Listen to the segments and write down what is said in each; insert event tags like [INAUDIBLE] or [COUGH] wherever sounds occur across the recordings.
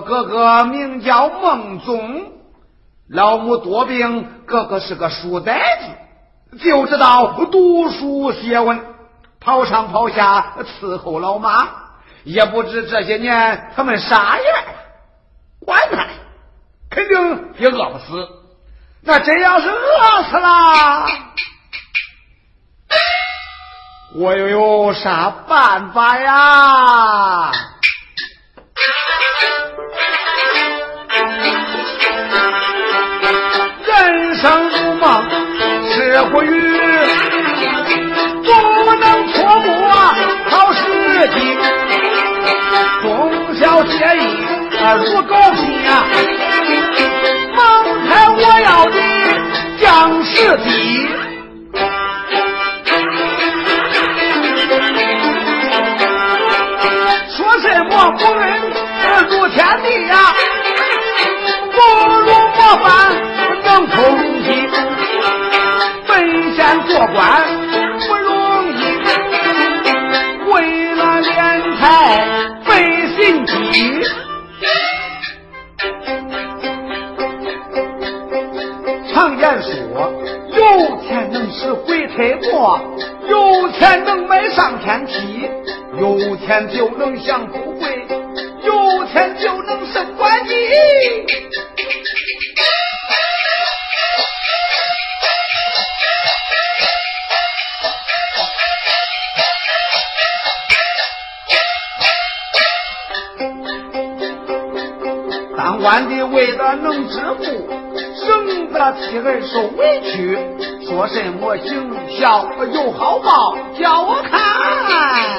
哥哥名叫孟宗。老母多病，哥哥是个书呆子，就知道读书写文，跑上跑下伺候老妈。也不知这些年他们啥样了，管他，肯定也饿不死。那真要是饿死了，我又有啥办法呀？不够你呀、啊！方才我要的将是你。说什么不论入天地呀、啊，不如模范能通情，本县做官。是鬼推磨，有钱能买上天梯。有钱就能享富贵，有钱就能升官级。当官的为了能致富，省得妻儿受委屈，说什么行孝有好报，叫我看。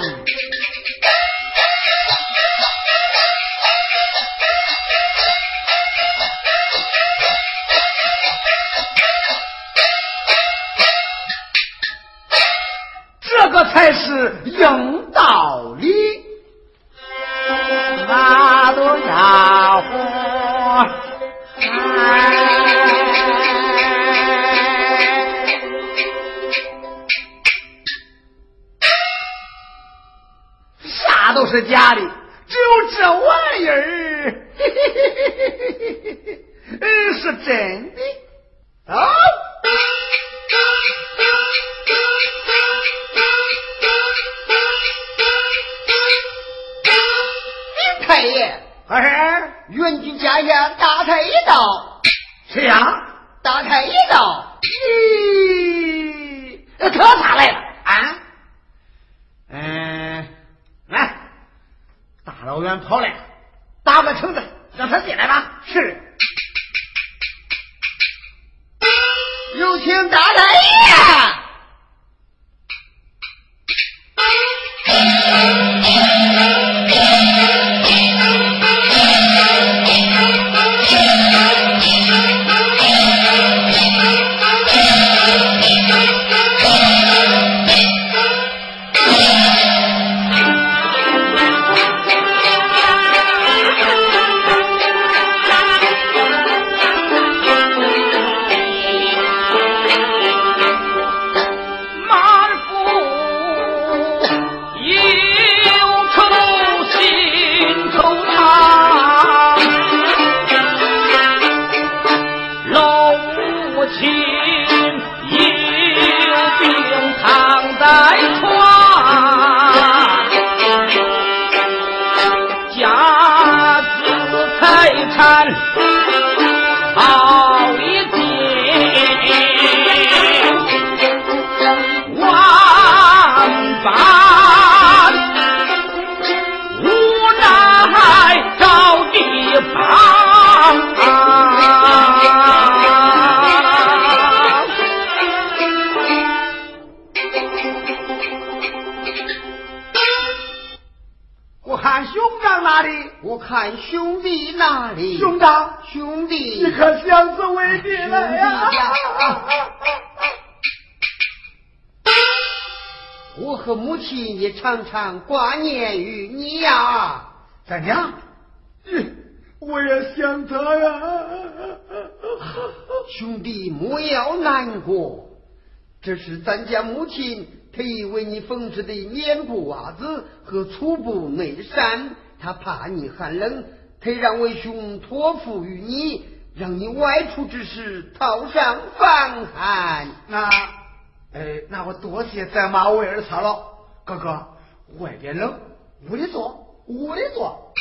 哎，元军家下大太爷到，谁呀？大太爷到，咦，他咋来了啊？嗯，来，大老远跑来，打个橙子，让他进来吧。是。有请大太爷。Hal. [LAUGHS] 常常挂念于你呀，咱娘，我也想他呀。[LAUGHS] 兄弟莫要难过，这是咱家母亲特意为你缝制的棉布袜子和粗布内衫，他怕你寒冷，特让为兄托付于你，让你外出之时套上防寒。那，哎，那我多谢咱妈为儿操劳。哥哥，外边冷，屋里坐，屋里坐。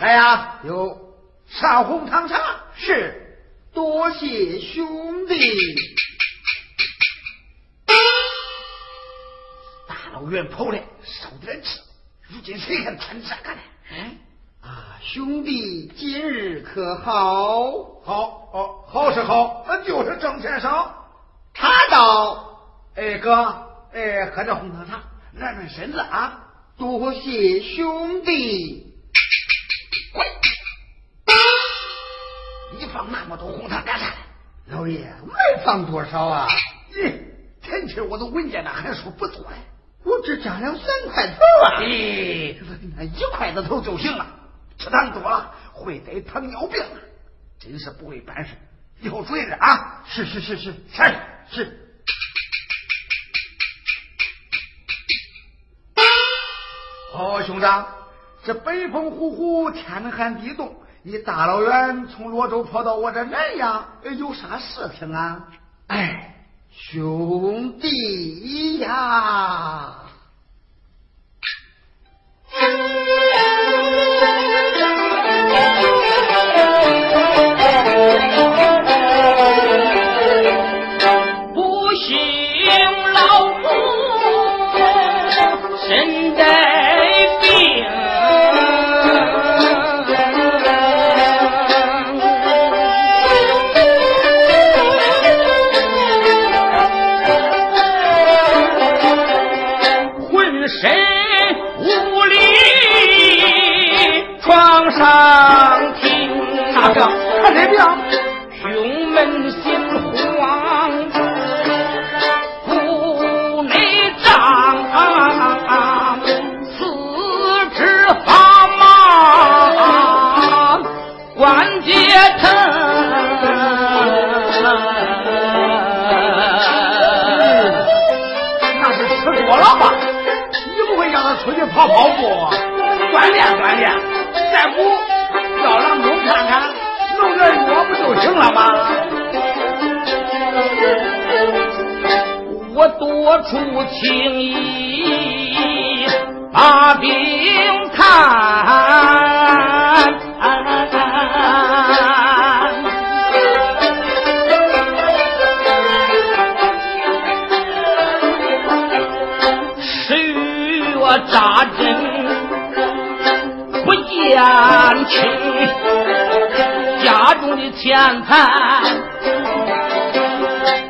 来呀，有上红糖茶，是多谢兄弟。大老远跑来，少点气。如今谁还穿这个呢？嗯。啊，兄弟，今日可好？好哦，好是好，那就是挣钱少。茶到，哎哥，哎，喝点红糖茶，暖暖身子啊。多谢兄弟。滚！你放那么多红糖干啥？老爷，没放多少啊？咦，前气我都闻见了，还说不多嘞。我只加了三块头啊。咦，那一块子头就行了。吃糖多了会得糖尿病，真是不会办事，以后注意点啊！是是是是是是。哦，兄长，这北风呼呼，天寒地冻，你大老远从罗州跑到我这南阳，有啥事情啊？哎，兄弟呀！家中的钱财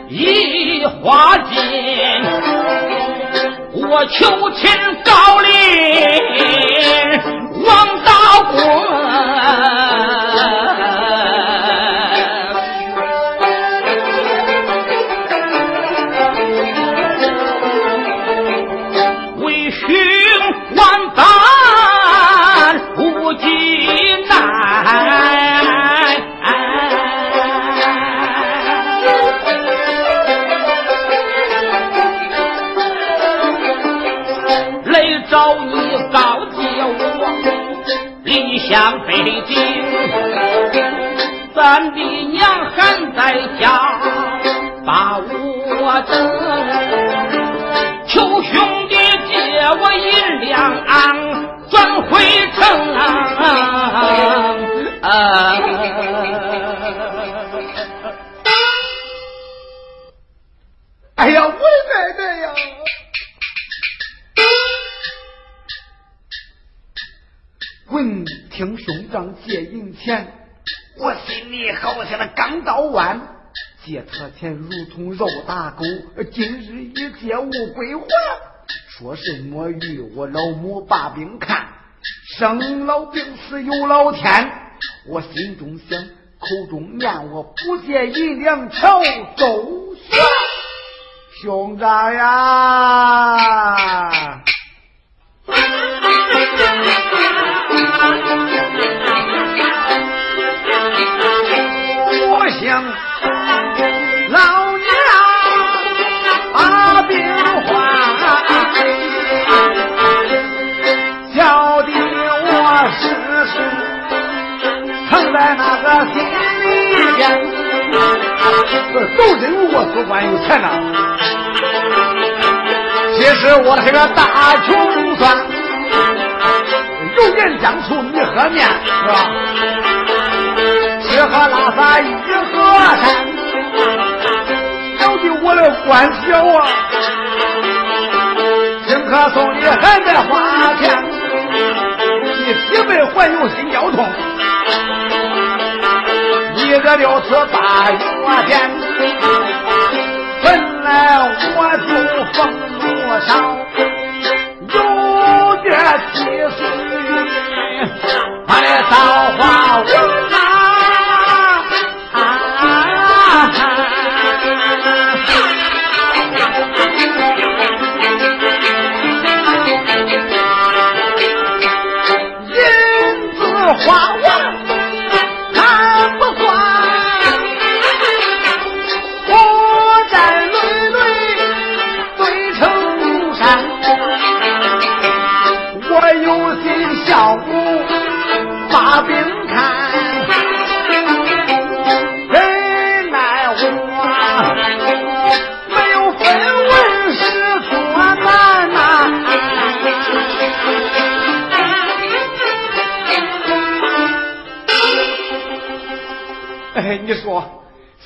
已花尽，我求亲高陵王大官。还在家，把我等，求兄弟借我银两，转回城。哎呀，我奶奶呀！闻听兄长借银钱，我心里好像那钢刀弯，借他钱如同肉打狗。今日一借无归还，说什么与我老母把病看，生老病死有老天。我心中想，口中念，我不借银两条周旋。兄长呀！想老娘把病患，叫的我时时藏在那个心里边。都认为我做官有钱呐，其实我是个大穷酸。油盐酱醋米和面是吧？吃喝拉撒一和善，了的我的官小啊，听客送礼还得花钱，第几辈还有心绞痛，一个六次八月天，本来我就俸禄少，有点气势。他的造化无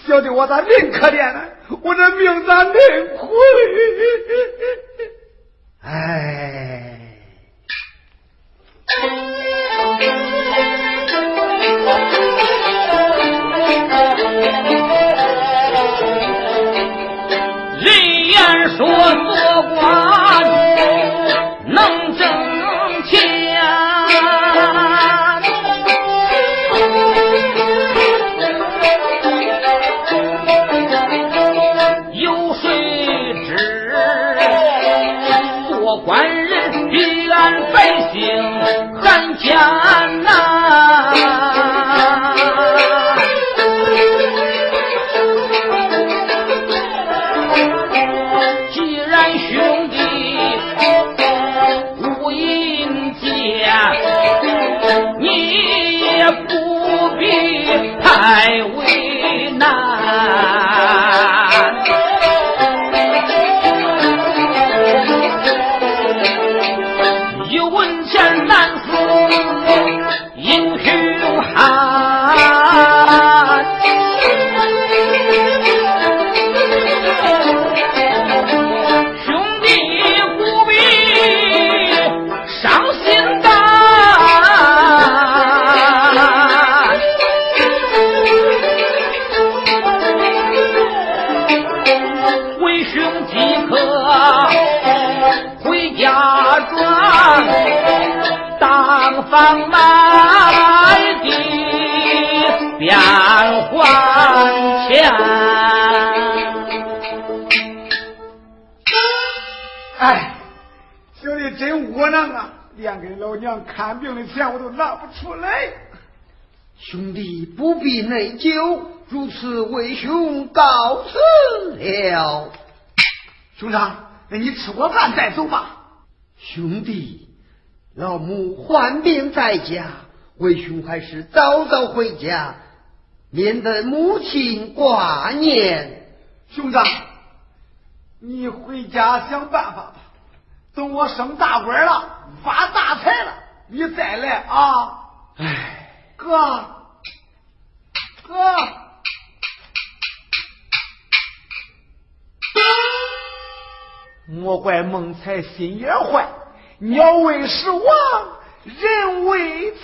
小的我咋恁可怜呢？我这命咋恁娘看病的钱我都拿不出来。兄弟不必内疚，如此为兄告辞了。兄长，那你吃过饭再走吧。兄弟，老母患病在家，为兄还是早早回家，免得母亲挂念。兄长，你回家想办法吧。等我升大官了，发大财了，你再来啊！哎，哥，哥，莫怪孟才心眼坏，鸟为食亡，人为财。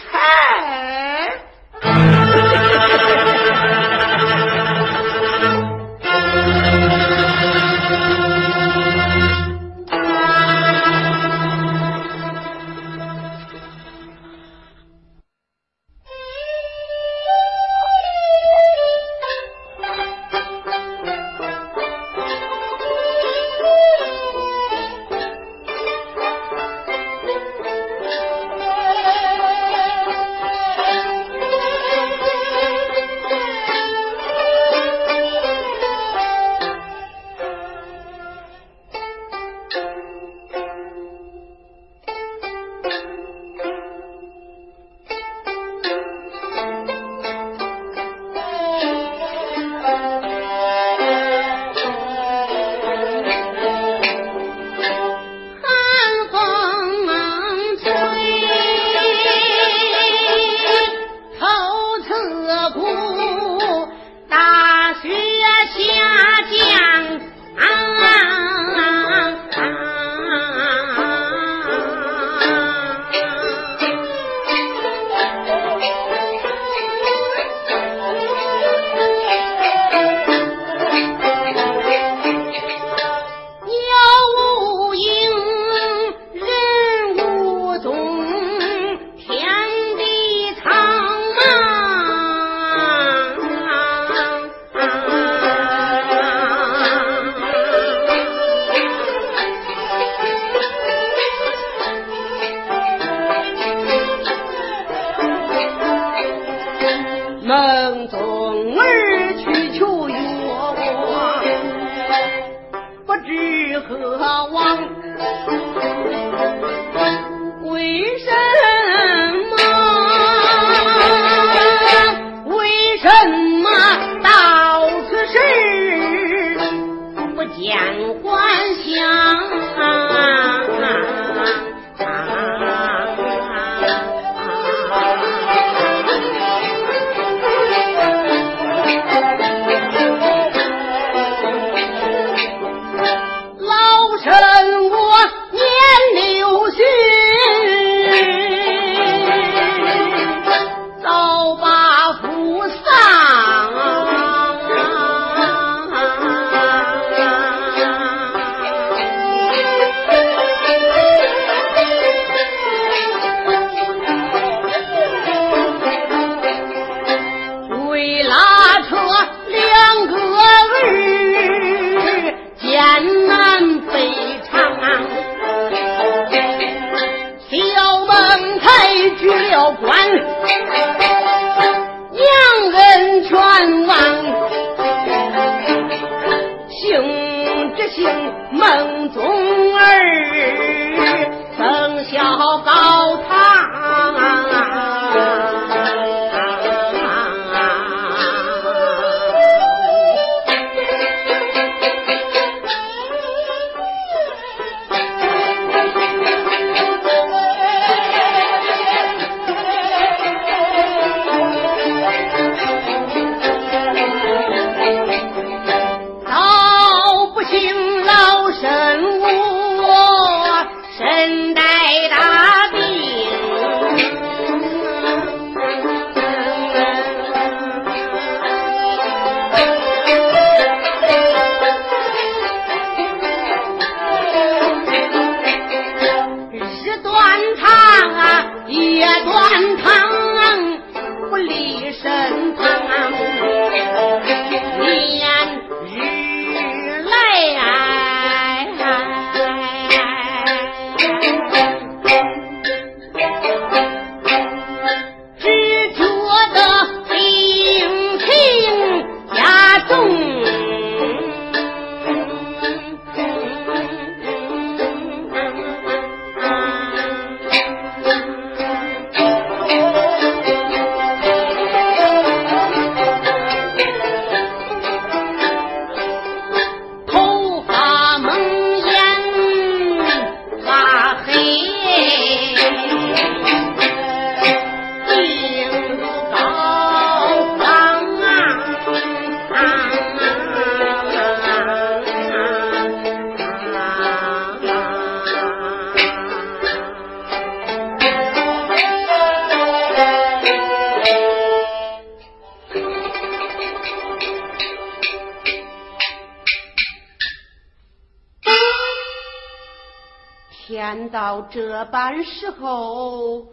天到这般时候，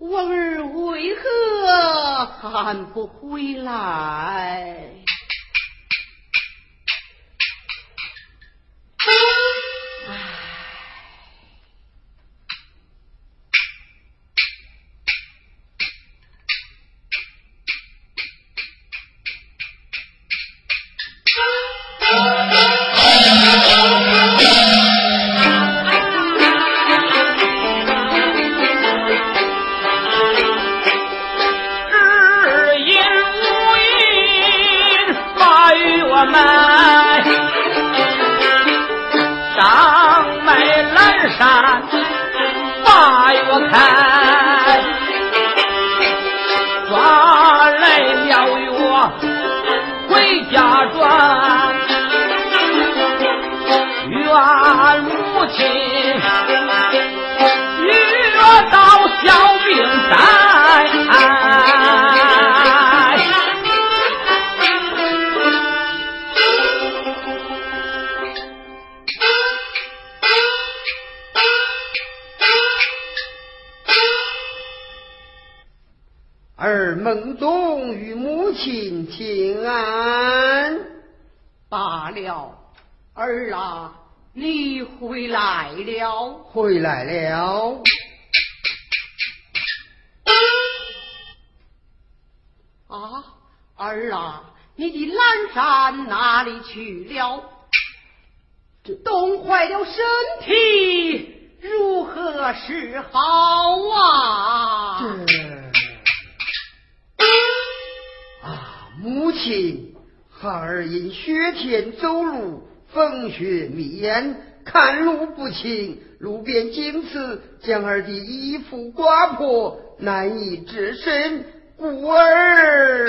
我儿为何还不回来？儿啊，你回来了！回来了！啊，儿啊，你的阑珊哪里去了？这冻坏了身体，如何是好啊？啊，母亲，孩儿因雪天走路。风雪迷眼，看路不清，路边经此，将儿的衣服刮破，难以置身。故儿，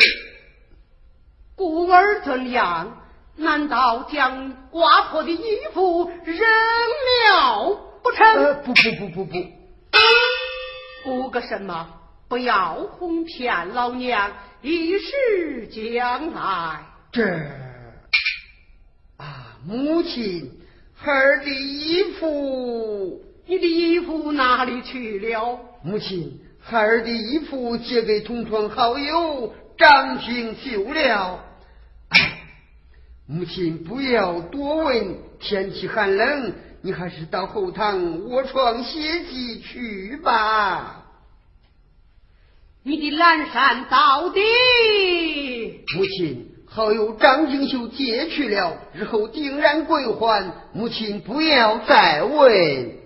故儿怎样？难道将刮破的衣服扔了不成？不不不不不，不个什么？不要哄骗老娘，一时将来。这啊。母亲，孩儿的衣服，你的衣服哪里去了？母亲，孩儿的衣服借给同窗好友张平绣了。哎，母亲不要多问，天气寒冷，你还是到后堂卧床歇息去吧。你的蓝衫到底？母亲。好友张金秀借去了，日后定然归还。母亲不要再问。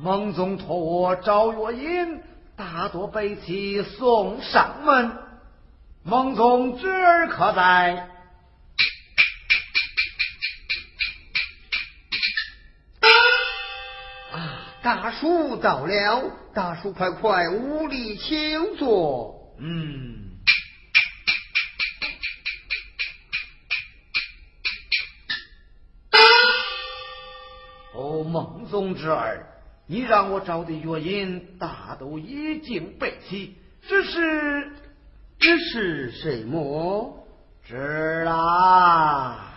孟宗托我赵月英大多背起送上门。孟宗侄儿可在？大叔到了，大叔快快屋里请坐。嗯。哦，孟宗之儿，你让我找的月音，大都已经备齐，只是，只是什么？知啦。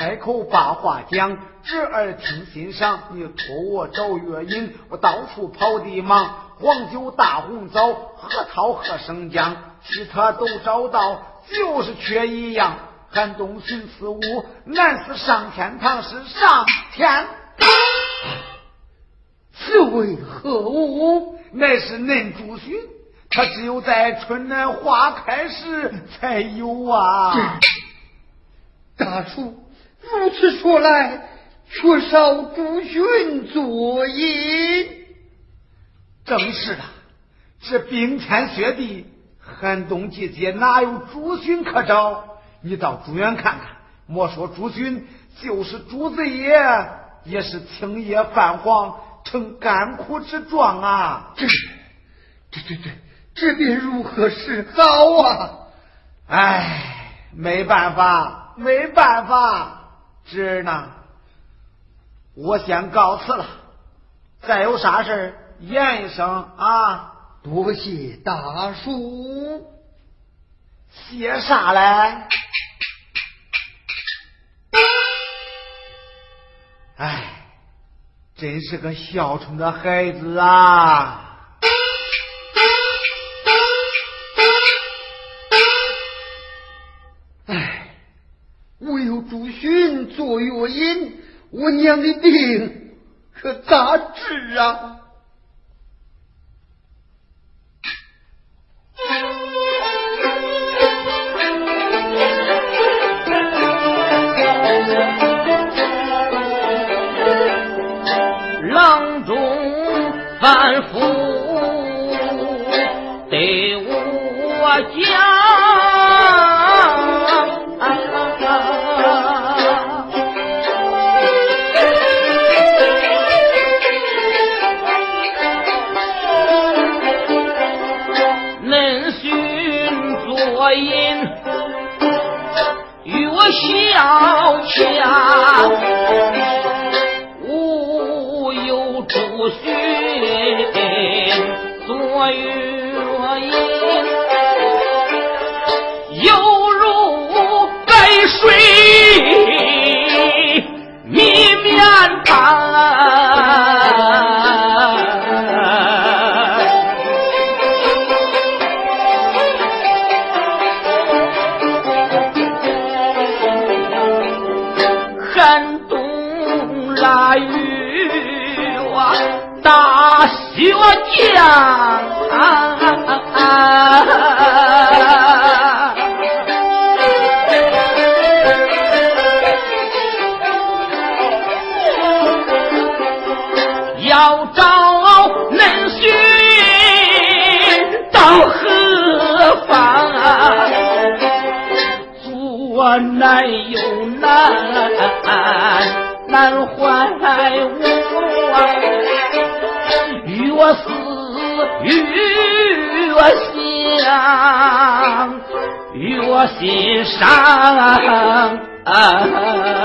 开口把话讲，侄儿听心上。你托我找月影，我到处跑的忙，黄酒、大红枣、核桃和生姜，其他都找到，就是缺一样。寒冬寻此物，难似上天堂是上天。此为何物？乃是嫩竹笋，它只有在春暖花开时才有啊。大叔。如此说来，缺少朱勋作引。正是。的，这冰天雪地，寒冬季节，哪有朱勋可找？你到朱院看看，莫说朱勋，就是。朱子爷，也是。青叶泛黄，成干枯之状啊！这、这、这、这，这便如何是。好啊？唉，没办法，没办法。侄儿呢，我先告辞了，再有啥事言一声啊。多谢大叔，谢啥嘞？哎，真是个孝顺的孩子啊！做药引我娘的病可咋治啊？了枪。心上。啊啊